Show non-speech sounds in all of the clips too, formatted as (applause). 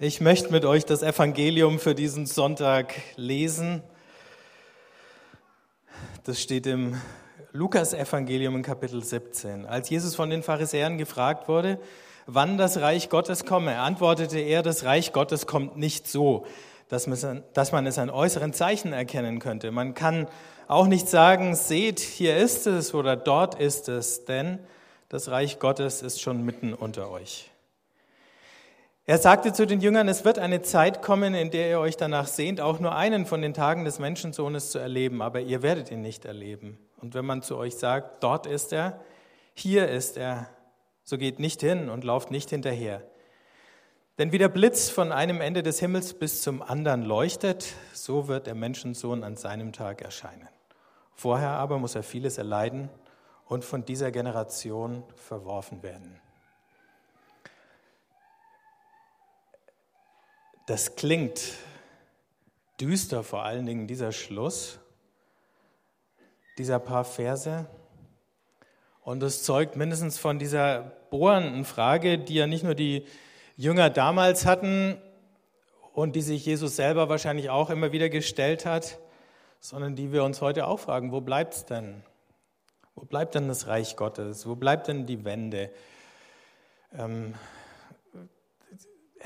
Ich möchte mit euch das Evangelium für diesen Sonntag lesen. Das steht im Lukas-Evangelium in Kapitel 17. Als Jesus von den Pharisäern gefragt wurde, wann das Reich Gottes komme, antwortete er, das Reich Gottes kommt nicht so, dass man es an äußeren Zeichen erkennen könnte. Man kann auch nicht sagen, seht, hier ist es oder dort ist es, denn das Reich Gottes ist schon mitten unter euch. Er sagte zu den Jüngern, es wird eine Zeit kommen, in der ihr euch danach sehnt, auch nur einen von den Tagen des Menschensohnes zu erleben, aber ihr werdet ihn nicht erleben. Und wenn man zu euch sagt, dort ist er, hier ist er, so geht nicht hin und lauft nicht hinterher. Denn wie der Blitz von einem Ende des Himmels bis zum anderen leuchtet, so wird der Menschensohn an seinem Tag erscheinen. Vorher aber muss er vieles erleiden und von dieser Generation verworfen werden. Das klingt düster, vor allen Dingen dieser Schluss, dieser paar Verse. Und es zeugt mindestens von dieser bohrenden Frage, die ja nicht nur die Jünger damals hatten und die sich Jesus selber wahrscheinlich auch immer wieder gestellt hat, sondern die wir uns heute auch fragen, wo bleibt es denn? Wo bleibt denn das Reich Gottes? Wo bleibt denn die Wende? Ähm,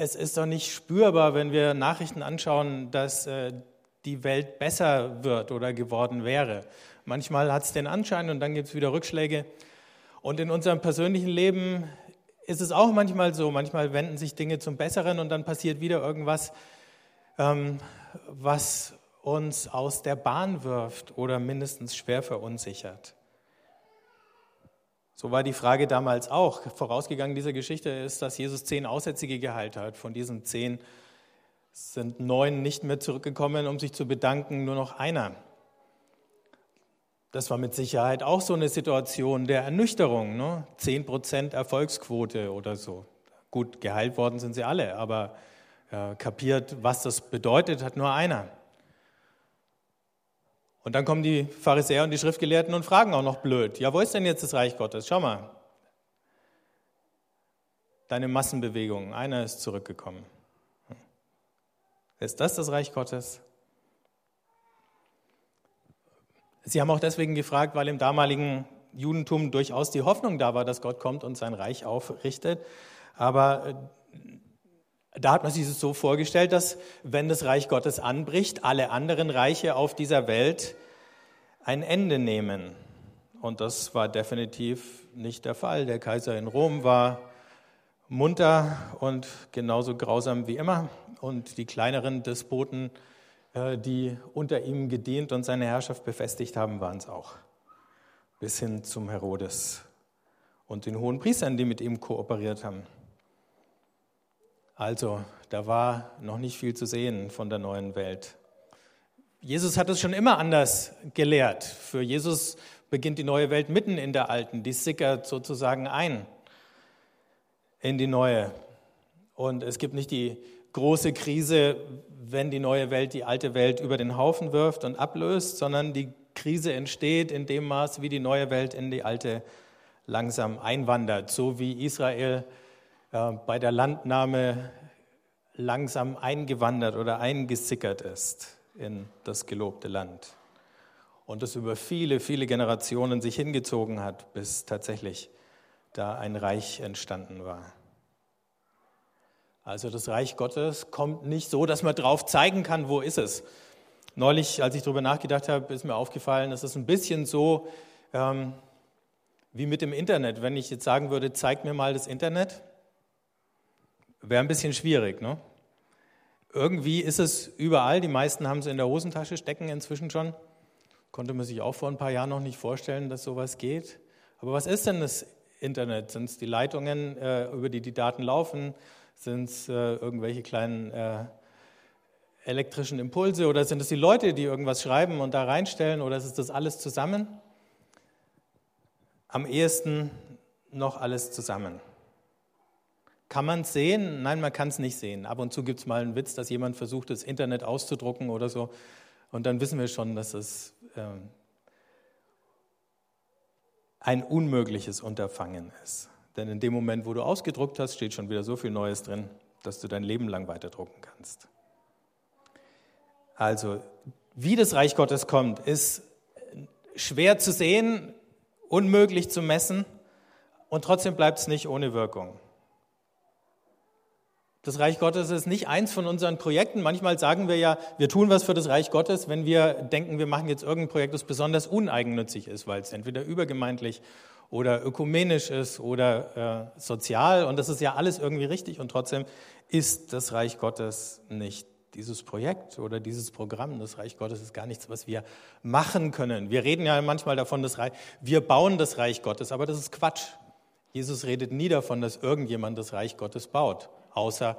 es ist doch nicht spürbar, wenn wir Nachrichten anschauen, dass äh, die Welt besser wird oder geworden wäre. Manchmal hat es den Anschein und dann gibt es wieder Rückschläge. Und in unserem persönlichen Leben ist es auch manchmal so. Manchmal wenden sich Dinge zum Besseren und dann passiert wieder irgendwas, ähm, was uns aus der Bahn wirft oder mindestens schwer verunsichert. So war die Frage damals auch. Vorausgegangen dieser Geschichte ist, dass Jesus zehn Aussätzige geheilt hat. Von diesen zehn sind neun nicht mehr zurückgekommen, um sich zu bedanken, nur noch einer. Das war mit Sicherheit auch so eine Situation der Ernüchterung. Ne? Zehn Prozent Erfolgsquote oder so. Gut, geheilt worden sind sie alle, aber äh, kapiert, was das bedeutet, hat nur einer. Und dann kommen die Pharisäer und die Schriftgelehrten und fragen auch noch blöd, ja, wo ist denn jetzt das Reich Gottes? Schau mal. Deine Massenbewegung, einer ist zurückgekommen. Ist das das Reich Gottes? Sie haben auch deswegen gefragt, weil im damaligen Judentum durchaus die Hoffnung da war, dass Gott kommt und sein Reich aufrichtet. Aber äh, da hat man sich es so vorgestellt, dass wenn das Reich Gottes anbricht, alle anderen Reiche auf dieser Welt ein Ende nehmen. Und das war definitiv nicht der Fall. Der Kaiser in Rom war munter und genauso grausam wie immer. Und die kleineren Despoten, äh, die unter ihm gedient und seine Herrschaft befestigt haben, waren es auch. Bis hin zum Herodes und den hohen Priestern, die mit ihm kooperiert haben. Also, da war noch nicht viel zu sehen von der neuen Welt. Jesus hat es schon immer anders gelehrt. Für Jesus beginnt die neue Welt mitten in der alten, die sickert sozusagen ein in die neue. Und es gibt nicht die große Krise, wenn die neue Welt die alte Welt über den Haufen wirft und ablöst, sondern die Krise entsteht in dem Maß, wie die neue Welt in die alte langsam einwandert, so wie Israel äh, bei der Landnahme langsam eingewandert oder eingesickert ist in das gelobte Land. Und das über viele, viele Generationen sich hingezogen hat, bis tatsächlich da ein Reich entstanden war. Also das Reich Gottes kommt nicht so, dass man drauf zeigen kann, wo ist es. Neulich, als ich darüber nachgedacht habe, ist mir aufgefallen, es ist ein bisschen so ähm, wie mit dem Internet. Wenn ich jetzt sagen würde, zeig mir mal das Internet, Wäre ein bisschen schwierig. Ne? Irgendwie ist es überall, die meisten haben es in der Hosentasche stecken inzwischen schon. Konnte man sich auch vor ein paar Jahren noch nicht vorstellen, dass sowas geht. Aber was ist denn das Internet? Sind es die Leitungen, äh, über die die Daten laufen? Sind es äh, irgendwelche kleinen äh, elektrischen Impulse oder sind es die Leute, die irgendwas schreiben und da reinstellen oder ist es das alles zusammen? Am ehesten noch alles zusammen. Kann man es sehen? Nein, man kann es nicht sehen. Ab und zu gibt es mal einen Witz, dass jemand versucht, das Internet auszudrucken oder so. Und dann wissen wir schon, dass es ähm, ein unmögliches Unterfangen ist. Denn in dem Moment, wo du ausgedruckt hast, steht schon wieder so viel Neues drin. das du dein Leben lang weiterdrucken kannst. Also, wie das Reich Gottes kommt, ist schwer zu sehen, unmöglich zu messen und trotzdem bleibt es nicht ohne Wirkung. Das Reich Gottes ist nicht eins von unseren Projekten. Manchmal sagen wir ja, wir tun was für das Reich Gottes, wenn wir denken, wir machen jetzt irgendein Projekt, das besonders uneigennützig ist, weil es entweder übergemeindlich oder ökumenisch ist oder äh, sozial. Und das ist ja alles irgendwie richtig. Und trotzdem ist das Reich Gottes nicht dieses Projekt oder dieses Programm. Das Reich Gottes ist gar nichts, was wir machen können. Wir reden ja manchmal davon, das Reich, wir bauen das Reich Gottes, aber das ist Quatsch. Jesus redet nie davon, dass irgendjemand das Reich Gottes baut außer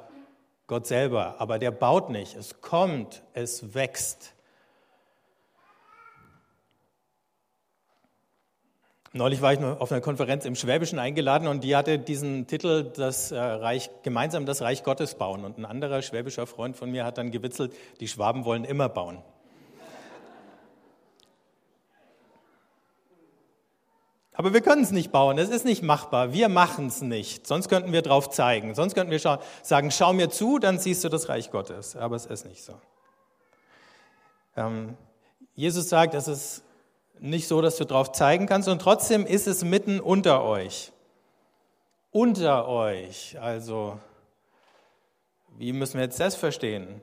Gott selber. Aber der baut nicht. Es kommt, es wächst. Neulich war ich auf einer Konferenz im Schwäbischen eingeladen und die hatte diesen Titel das äh, Reich, gemeinsam das Reich Gottes bauen. Und ein anderer schwäbischer Freund von mir hat dann gewitzelt, die Schwaben wollen immer bauen. Aber wir können es nicht bauen, es ist nicht machbar, wir machen es nicht. Sonst könnten wir drauf zeigen, sonst könnten wir scha sagen, schau mir zu, dann siehst du das Reich Gottes. Aber es ist nicht so. Ähm, Jesus sagt, es ist nicht so, dass du drauf zeigen kannst und trotzdem ist es mitten unter euch. Unter euch, also wie müssen wir jetzt das verstehen?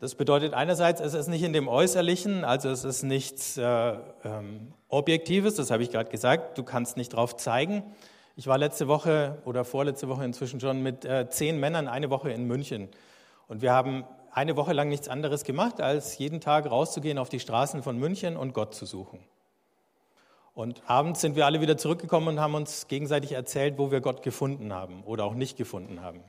Das bedeutet einerseits, es ist nicht in dem Äußerlichen, also es ist nichts äh, ähm, Objektives, das habe ich gerade gesagt, du kannst nicht drauf zeigen. Ich war letzte Woche oder vorletzte Woche inzwischen schon mit äh, zehn Männern eine Woche in München und wir haben eine Woche lang nichts anderes gemacht, als jeden Tag rauszugehen auf die Straßen von München und Gott zu suchen. Und abends sind wir alle wieder zurückgekommen und haben uns gegenseitig erzählt, wo wir Gott gefunden haben oder auch nicht gefunden haben.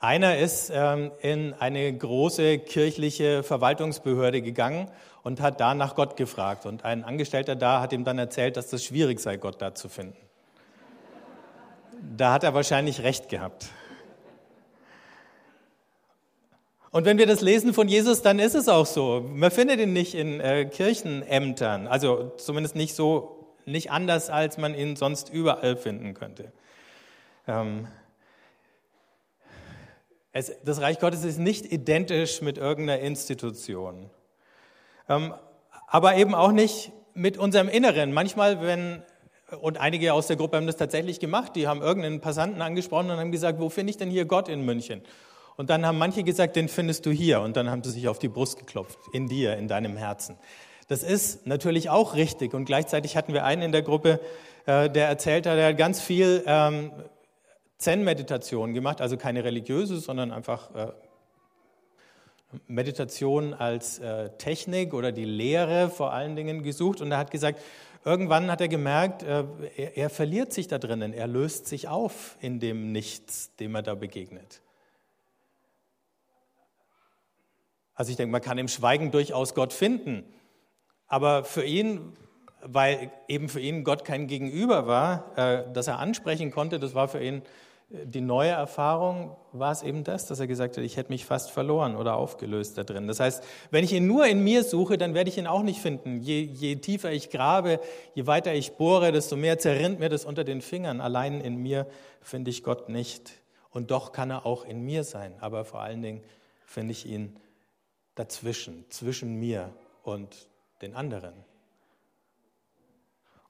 Einer ist ähm, in eine große kirchliche Verwaltungsbehörde gegangen und hat da nach Gott gefragt. Und ein Angestellter da hat ihm dann erzählt, dass das schwierig sei, Gott da zu finden. Da hat er wahrscheinlich recht gehabt. Und wenn wir das lesen von Jesus, dann ist es auch so. Man findet ihn nicht in äh, Kirchenämtern, also zumindest nicht so, nicht anders, als man ihn sonst überall finden könnte. Ähm, es, das Reich Gottes ist nicht identisch mit irgendeiner Institution. Ähm, aber eben auch nicht mit unserem Inneren. Manchmal, wenn, und einige aus der Gruppe haben das tatsächlich gemacht, die haben irgendeinen Passanten angesprochen und haben gesagt, wo finde ich denn hier Gott in München? Und dann haben manche gesagt, den findest du hier. Und dann haben sie sich auf die Brust geklopft, in dir, in deinem Herzen. Das ist natürlich auch richtig. Und gleichzeitig hatten wir einen in der Gruppe, äh, der erzählt hat, der hat ganz viel ähm, Zen-Meditation gemacht, also keine religiöse, sondern einfach äh, Meditation als äh, Technik oder die Lehre vor allen Dingen gesucht. Und er hat gesagt, irgendwann hat er gemerkt, äh, er, er verliert sich da drinnen, er löst sich auf in dem Nichts, dem er da begegnet. Also ich denke, man kann im Schweigen durchaus Gott finden. Aber für ihn, weil eben für ihn Gott kein Gegenüber war, äh, das er ansprechen konnte, das war für ihn die neue Erfahrung war es eben das, dass er gesagt hat, ich hätte mich fast verloren oder aufgelöst da drin. Das heißt, wenn ich ihn nur in mir suche, dann werde ich ihn auch nicht finden. Je, je tiefer ich grabe, je weiter ich bohre, desto mehr zerrinnt mir das unter den Fingern. Allein in mir finde ich Gott nicht. Und doch kann er auch in mir sein. Aber vor allen Dingen finde ich ihn dazwischen, zwischen mir und den anderen.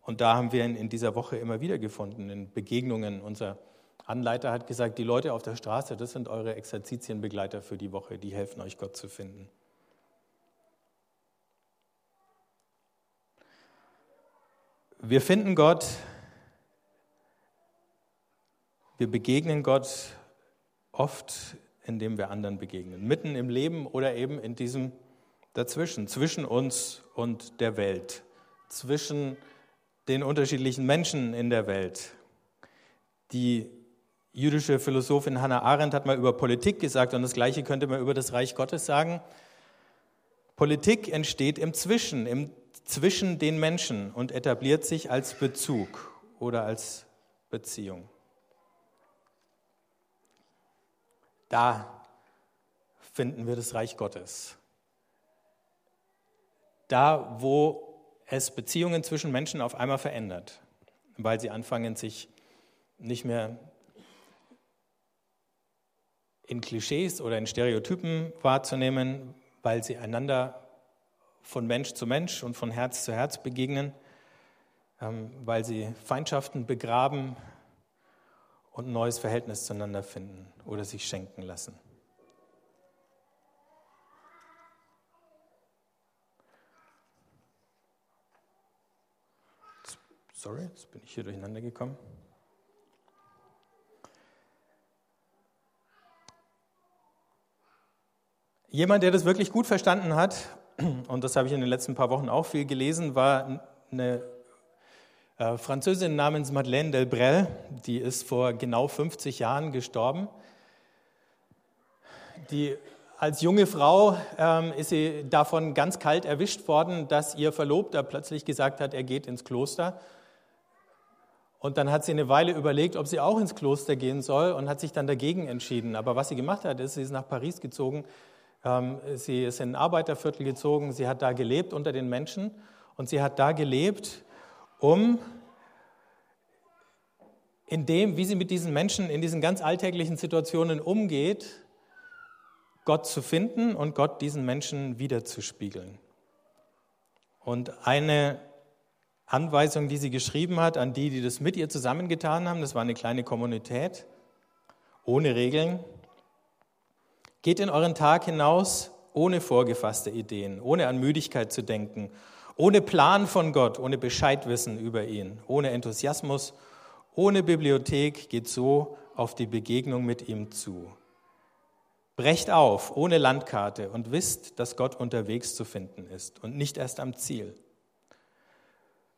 Und da haben wir ihn in dieser Woche immer wieder gefunden, in Begegnungen unserer Anleiter hat gesagt, die Leute auf der Straße, das sind eure Exerzitienbegleiter für die Woche, die helfen euch, Gott zu finden. Wir finden Gott, wir begegnen Gott oft, indem wir anderen begegnen, mitten im Leben oder eben in diesem dazwischen, zwischen uns und der Welt, zwischen den unterschiedlichen Menschen in der Welt, die jüdische Philosophin Hannah Arendt hat mal über Politik gesagt und das Gleiche könnte man über das Reich Gottes sagen. Politik entsteht im Zwischen, im zwischen den Menschen und etabliert sich als Bezug oder als Beziehung. Da finden wir das Reich Gottes. Da, wo es Beziehungen zwischen Menschen auf einmal verändert, weil sie anfangen, sich nicht mehr in Klischees oder in Stereotypen wahrzunehmen, weil sie einander von Mensch zu Mensch und von Herz zu Herz begegnen, ähm, weil sie Feindschaften begraben und ein neues Verhältnis zueinander finden oder sich schenken lassen. Sorry, jetzt bin ich hier durcheinander gekommen. Jemand, der das wirklich gut verstanden hat, (clears throat) und das habe ich in den letzten paar Wochen auch viel gelesen, war eine äh, Französin namens Madeleine Delbrel, die ist vor genau 50 Jahren gestorben. Die, als junge Frau ähm, ist sie davon ganz kalt erwischt worden, dass ihr Verlobter plötzlich gesagt hat, er geht ins Kloster. Und dann hat sie eine Weile überlegt, ob sie auch ins Kloster gehen soll und hat sich dann dagegen entschieden. Aber was sie gemacht hat, ist, sie ist nach Paris gezogen, sie ist in ein Arbeiterviertel gezogen, sie hat da gelebt unter den Menschen und sie hat da gelebt, um in dem, wie sie mit diesen Menschen in diesen ganz alltäglichen Situationen umgeht, Gott zu finden und Gott diesen Menschen wiederzuspiegeln. Und eine Anweisung, die sie geschrieben hat an die, die das mit ihr zusammengetan haben, das war eine kleine Kommunität, ohne Regeln, Geht in euren Tag hinaus ohne vorgefasste Ideen, ohne an Müdigkeit zu denken, ohne Plan von Gott, ohne Bescheidwissen über ihn, ohne Enthusiasmus, ohne Bibliothek, geht so auf die Begegnung mit ihm zu. Brecht auf, ohne Landkarte und wisst, dass Gott unterwegs zu finden ist und nicht erst am Ziel.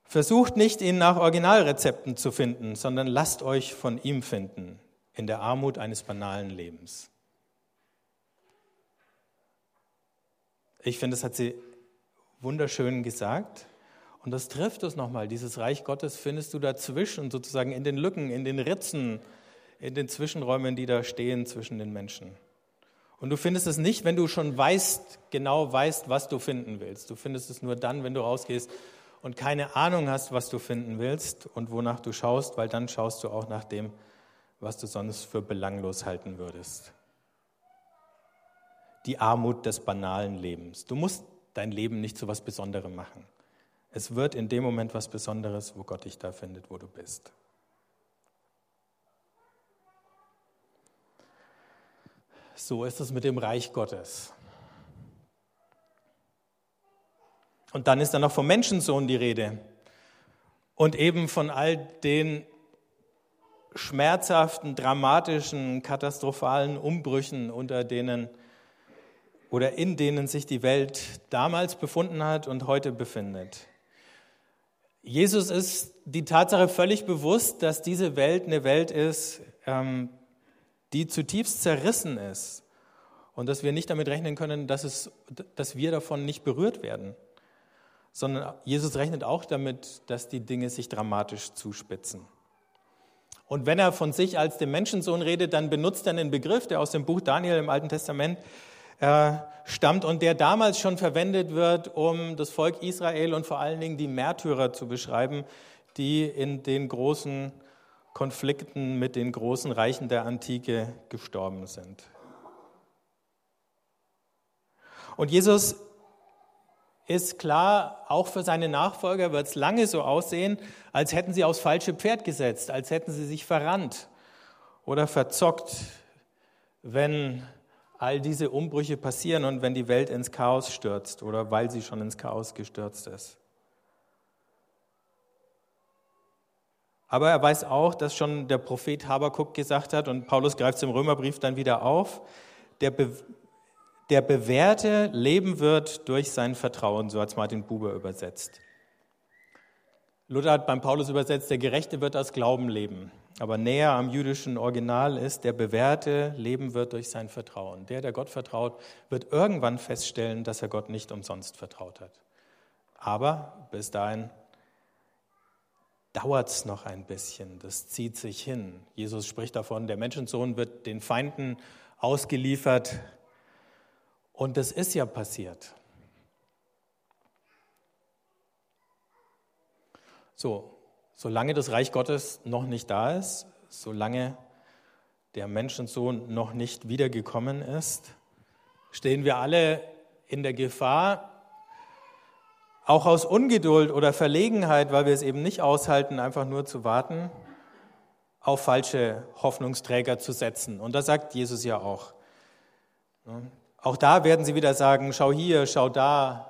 Versucht nicht, ihn nach Originalrezepten zu finden, sondern lasst euch von ihm finden, in der Armut eines banalen Lebens. Ich finde, das hat sie wunderschön gesagt. Und das trifft es nochmal. Dieses Reich Gottes findest du dazwischen, sozusagen in den Lücken, in den Ritzen, in den Zwischenräumen, die da stehen zwischen den Menschen. Und du findest es nicht, wenn du schon weißt, genau weißt, was du finden willst. Du findest es nur dann, wenn du rausgehst und keine Ahnung hast, was du finden willst und wonach du schaust, weil dann schaust du auch nach dem, was du sonst für belanglos halten würdest die Armut des banalen Lebens. Du musst dein Leben nicht zu was Besonderem machen. Es wird in dem Moment was Besonderes, wo Gott dich da findet, wo du bist. So ist es mit dem Reich Gottes. Und dann ist da noch vom Menschensohn die Rede. Und eben von all den schmerzhaften, dramatischen, katastrophalen Umbrüchen, unter denen oder in denen sich die Welt damals befunden hat und heute befindet. Jesus ist die Tatsache völlig bewusst, dass diese Welt eine Welt ist, ähm, die zutiefst zerrissen ist und dass wir nicht damit rechnen können, dass, es, dass wir davon nicht berührt werden, sondern Jesus rechnet auch damit, dass die Dinge sich dramatisch zuspitzen. Und wenn er von sich als dem Menschensohn redet, dann benutzt er einen Begriff, der aus dem Buch Daniel im Alten Testament äh, stammt und der damals schon verwendet wird, um das Volk Israel und vor allen Dingen die Märtyrer zu beschreiben, die in den großen Konflikten mit den großen Reichen der Antike gestorben sind. Und Jesus ist klar, auch für seine Nachfolger wird es lange so aussehen, als hätten sie aufs falsche Pferd gesetzt, als hätten sie sich verrannt oder verzockt, wenn all diese Umbrüche passieren und wenn die Welt ins Chaos stürzt oder weil sie schon ins Chaos gestürzt ist. Aber er weiß auch, dass schon der Prophet Habakuk gesagt hat, und Paulus greift es im Römerbrief dann wieder auf, der, Be der Bewährte leben wird durch sein Vertrauen, so hat es Martin Buber übersetzt. Luther hat beim Paulus übersetzt, der Gerechte wird aus Glauben leben. Aber näher am jüdischen Original ist, der Bewährte leben wird durch sein Vertrauen. Der, der Gott vertraut, wird irgendwann feststellen, dass er Gott nicht umsonst vertraut hat. Aber bis dahin dauert es noch ein bisschen, das zieht sich hin. Jesus spricht davon, der Menschensohn wird den Feinden ausgeliefert. Und das ist ja passiert. So, Solange das Reich Gottes noch nicht da ist, solange der Menschensohn noch nicht wiedergekommen ist, stehen wir alle in der Gefahr, auch aus Ungeduld oder Verlegenheit, weil wir es eben nicht aushalten, einfach nur zu warten, auf falsche Hoffnungsträger zu setzen. Und das sagt Jesus ja auch. Auch da werden sie wieder sagen, schau hier, schau da.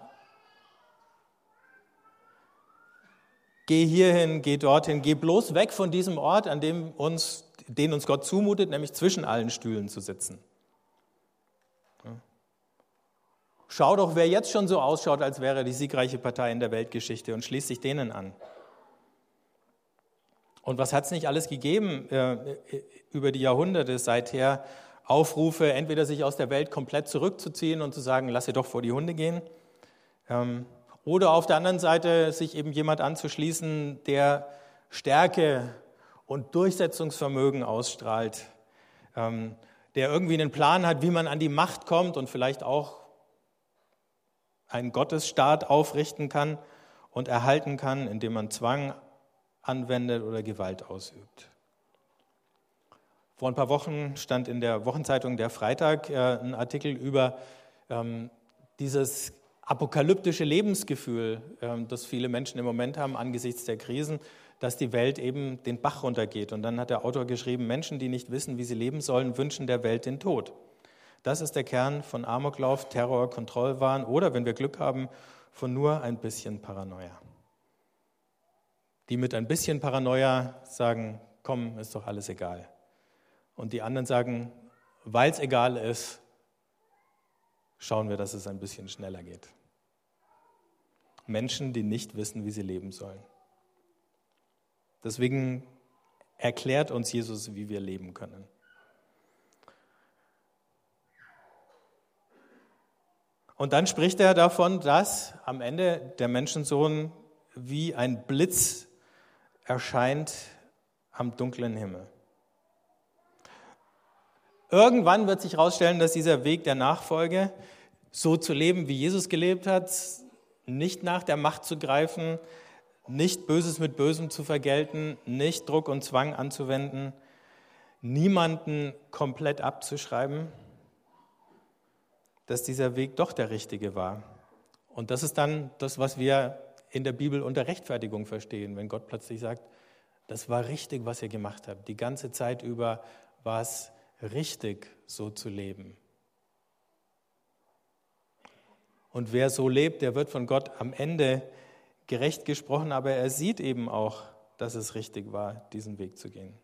Geh hierhin, geh dorthin, geh bloß weg von diesem Ort, an dem uns, den uns Gott zumutet, nämlich zwischen allen Stühlen zu sitzen. Schau doch, wer jetzt schon so ausschaut, als wäre die siegreiche Partei in der Weltgeschichte und schließ dich denen an. Und was hat es nicht alles gegeben äh, über die Jahrhunderte seither? Aufrufe, entweder sich aus der Welt komplett zurückzuziehen und zu sagen, lass ihr doch vor die Hunde gehen. Ähm, oder auf der anderen Seite sich eben jemand anzuschließen, der Stärke und Durchsetzungsvermögen ausstrahlt, ähm, der irgendwie einen Plan hat, wie man an die Macht kommt und vielleicht auch einen Gottesstaat aufrichten kann und erhalten kann, indem man Zwang anwendet oder Gewalt ausübt. Vor ein paar Wochen stand in der Wochenzeitung Der Freitag äh, ein Artikel über ähm, dieses apokalyptische Lebensgefühl, ähm, das viele Menschen im Moment haben angesichts der Krisen, dass die Welt eben den Bach runtergeht. Und dann hat der Autor geschrieben, Menschen, die nicht wissen, wie sie leben sollen, wünschen der Welt den Tod. Das ist der Kern von Amoklauf, Terror, Kontrollwahn oder, wenn wir Glück haben, von nur ein bisschen Paranoia. Die mit ein bisschen Paranoia sagen, komm, ist doch alles egal. Und die anderen sagen, weil es egal ist, schauen wir, dass es ein bisschen schneller geht. Menschen, die nicht wissen, wie sie leben sollen. Deswegen erklärt uns Jesus, wie wir leben können. Und dann spricht er davon, dass am Ende der Menschensohn wie ein Blitz erscheint am dunklen Himmel. Irgendwann wird sich herausstellen, dass dieser Weg der Nachfolge, so zu leben, wie Jesus gelebt hat, nicht nach der Macht zu greifen, nicht Böses mit Bösem zu vergelten, nicht Druck und Zwang anzuwenden, niemanden komplett abzuschreiben, dass dieser Weg doch der richtige war. Und das ist dann das, was wir in der Bibel unter Rechtfertigung verstehen, wenn Gott plötzlich sagt, das war richtig, was ihr gemacht habt. Die ganze Zeit über war es richtig, so zu leben. Und wer so lebt, der wird von Gott am Ende gerecht gesprochen, aber er sieht eben auch, dass es richtig war, diesen Weg zu gehen.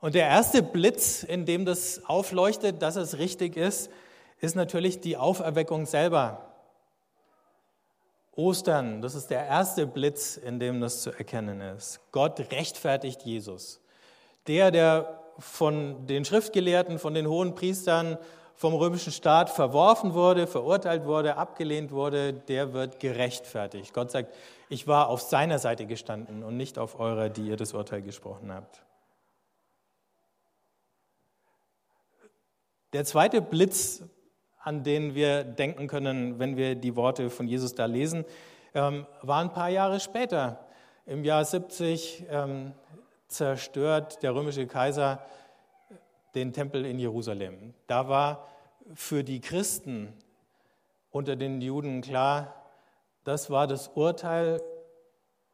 Und der erste Blitz, in dem das aufleuchtet, dass es richtig ist, ist natürlich die Auferweckung selber. Ostern, das ist der erste Blitz, in dem das zu erkennen ist. Gott rechtfertigt Jesus. Der, der von den Schriftgelehrten, von den hohen Priestern, vom römischen Staat verworfen wurde, verurteilt wurde, abgelehnt wurde, der wird gerechtfertigt. Gott sagt, ich war auf seiner Seite gestanden und nicht auf eurer, die ihr das Urteil gesprochen habt. Der zweite Blitz an den wir denken können, wenn wir die Worte von Jesus da lesen, ähm, war ein paar Jahre später. Im Jahr 70 ähm, zerstört der römische Kaiser den Tempel in Jerusalem. Da war für die Christen unter den Juden klar, das war das Urteil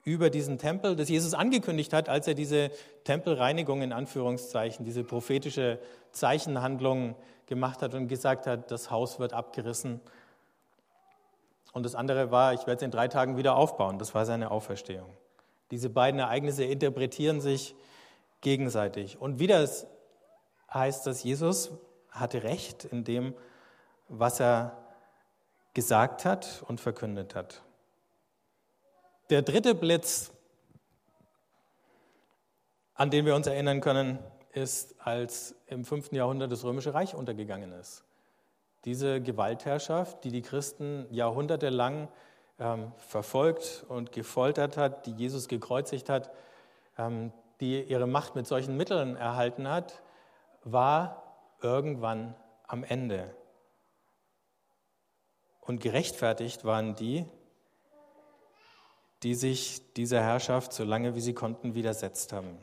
über diesen Tempel, das Jesus angekündigt hat, als er diese Tempelreinigung in Anführungszeichen, diese prophetische Zeichenhandlung gemacht hat und gesagt hat, das Haus wird abgerissen. Und das andere war, ich werde es in drei Tagen wieder aufbauen. Das war seine Auferstehung. Diese beiden Ereignisse interpretieren sich gegenseitig. Und wieder heißt dass Jesus hatte Recht in dem, was er gesagt hat und verkündet hat. Der dritte Blitz, an den wir uns erinnern können, ist, als im 5. Jahrhundert das Römische Reich untergegangen ist. Diese Gewaltherrschaft, die die Christen jahrhundertelang ähm, verfolgt und gefoltert hat, die Jesus gekreuzigt hat, ähm, die ihre Macht mit solchen Mitteln erhalten hat, war irgendwann am Ende. Und gerechtfertigt waren die, die sich dieser Herrschaft so lange wie sie konnten widersetzt haben.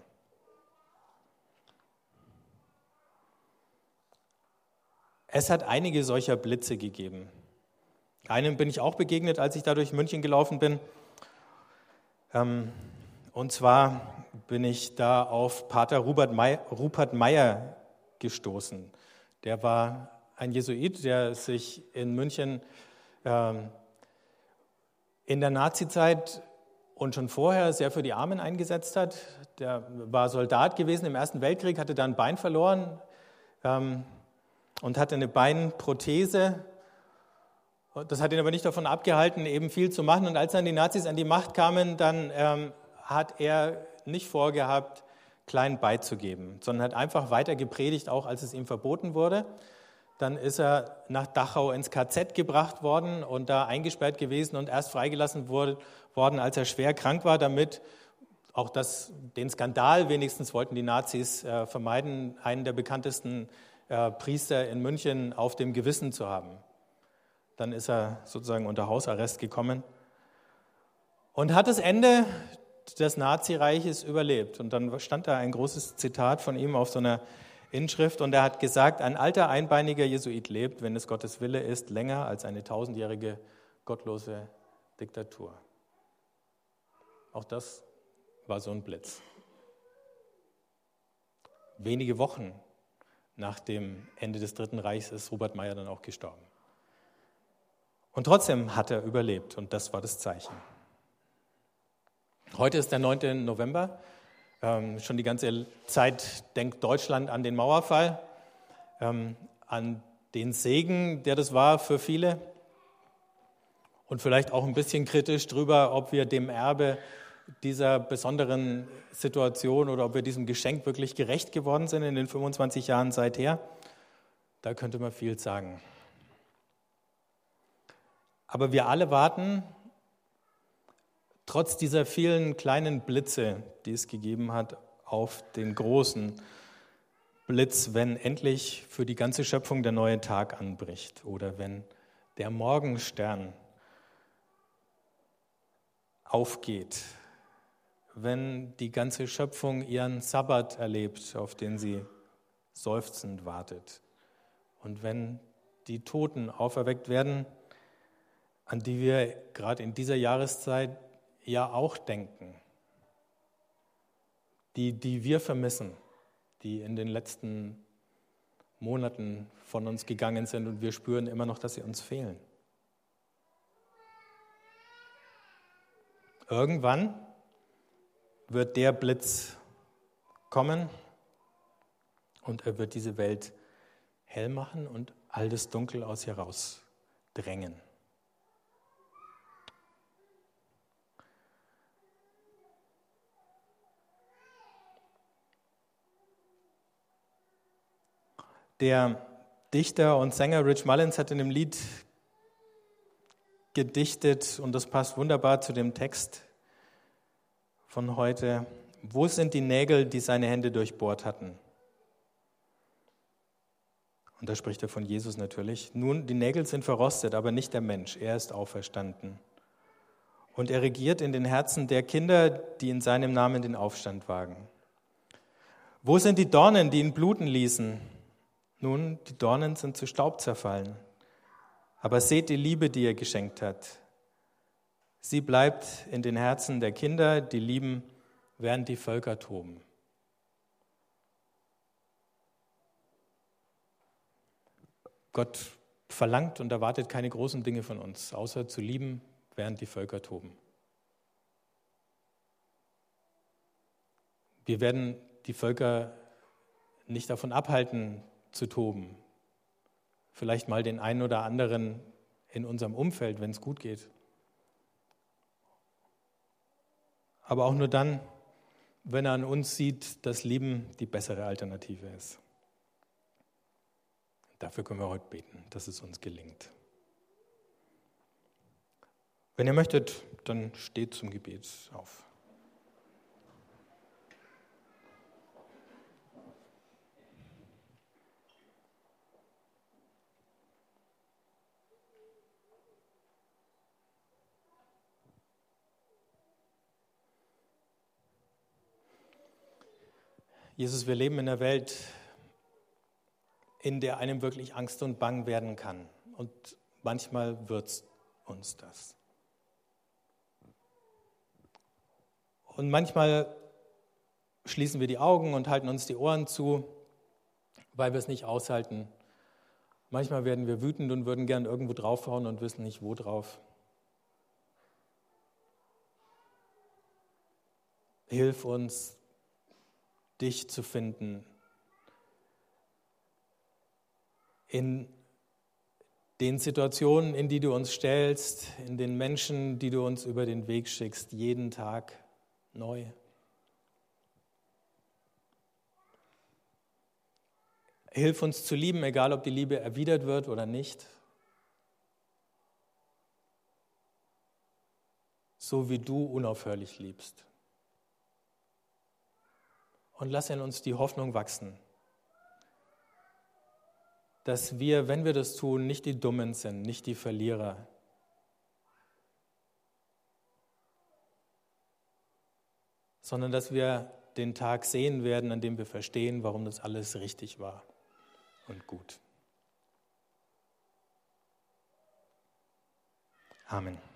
Es hat einige solcher Blitze gegeben. Einem bin ich auch begegnet, als ich da durch München gelaufen bin. Ähm, und zwar bin ich da auf Pater Rupert Meyer, Rupert gestoßen. Der war ein Jesuit, der sich in München ähm, in der Nazizeit und schon vorher sehr für die Armen eingesetzt hat. Der war Soldat gewesen im Ersten Weltkrieg, hatte dann ein Bein verloren ähm, und hatte eine Beinprothese. Das hat ihn aber nicht davon abgehalten, eben viel zu machen. Und als dann die Nazis an die Macht kamen, dann ähm, hat er nicht vorgehabt, klein beizugeben, sondern hat einfach weiter gepredigt, auch als es ihm verboten wurde. Dann ist er nach Dachau ins KZ gebracht worden und da eingesperrt gewesen und erst freigelassen wurde, worden, als er schwer krank war, damit auch das, den Skandal wenigstens wollten die Nazis äh, vermeiden, einen der bekanntesten äh, Priester in München auf dem Gewissen zu haben. Dann ist er sozusagen unter Hausarrest gekommen und hat das Ende des Nazireiches überlebt. Und dann stand da ein großes Zitat von ihm auf so einer Inschrift und er hat gesagt, ein alter einbeiniger Jesuit lebt, wenn es Gottes Wille ist, länger als eine tausendjährige gottlose Diktatur. Auch das war so ein Blitz. Wenige Wochen nach dem Ende des Dritten Reichs ist Robert Meyer dann auch gestorben. Und trotzdem hat er überlebt und das war das Zeichen. Heute ist der 9. November. Ähm, schon die ganze Zeit denkt Deutschland an den Mauerfall, ähm, an den Segen, der das war für viele. Und vielleicht auch ein bisschen kritisch darüber, ob wir dem Erbe dieser besonderen Situation oder ob wir diesem Geschenk wirklich gerecht geworden sind in den 25 Jahren seither. Da könnte man viel sagen. Aber wir alle warten trotz dieser vielen kleinen Blitze, die es gegeben hat, auf den großen Blitz, wenn endlich für die ganze Schöpfung der neue Tag anbricht oder wenn der Morgenstern aufgeht, wenn die ganze Schöpfung ihren Sabbat erlebt, auf den sie seufzend wartet und wenn die Toten auferweckt werden, an die wir gerade in dieser Jahreszeit ja auch denken, die, die wir vermissen, die in den letzten Monaten von uns gegangen sind und wir spüren immer noch, dass sie uns fehlen. Irgendwann wird der Blitz kommen und er wird diese Welt hell machen und all das Dunkel aus ihr rausdrängen. Der Dichter und Sänger Rich Mullins hat in dem Lied gedichtet und das passt wunderbar zu dem Text von heute. Wo sind die Nägel, die seine Hände durchbohrt hatten? Und da spricht er von Jesus natürlich. Nun, die Nägel sind verrostet, aber nicht der Mensch. Er ist auferstanden. Und er regiert in den Herzen der Kinder, die in seinem Namen den Aufstand wagen. Wo sind die Dornen, die ihn bluten ließen? Nun, die Dornen sind zu Staub zerfallen. Aber seht die Liebe, die er geschenkt hat. Sie bleibt in den Herzen der Kinder, die lieben, während die Völker toben. Gott verlangt und erwartet keine großen Dinge von uns, außer zu lieben, während die Völker toben. Wir werden die Völker nicht davon abhalten, zu toben. Vielleicht mal den einen oder anderen in unserem Umfeld, wenn es gut geht. Aber auch nur dann, wenn er an uns sieht, dass Lieben die bessere Alternative ist. Dafür können wir heute beten, dass es uns gelingt. Wenn ihr möchtet, dann steht zum Gebet auf. Jesus, wir leben in einer Welt, in der einem wirklich Angst und Bang werden kann. Und manchmal wird uns das. Und manchmal schließen wir die Augen und halten uns die Ohren zu, weil wir es nicht aushalten. Manchmal werden wir wütend und würden gern irgendwo draufhauen und wissen nicht, wo drauf. Hilf uns, dich zu finden in den Situationen, in die du uns stellst, in den Menschen, die du uns über den Weg schickst, jeden Tag neu. Hilf uns zu lieben, egal ob die Liebe erwidert wird oder nicht. So wie du unaufhörlich liebst. Und lass in uns die Hoffnung wachsen, dass wir, wenn wir das tun, nicht die Dummen sind, nicht die Verlierer, sondern dass wir den Tag sehen werden, an dem wir verstehen, warum das alles richtig war und gut. Amen.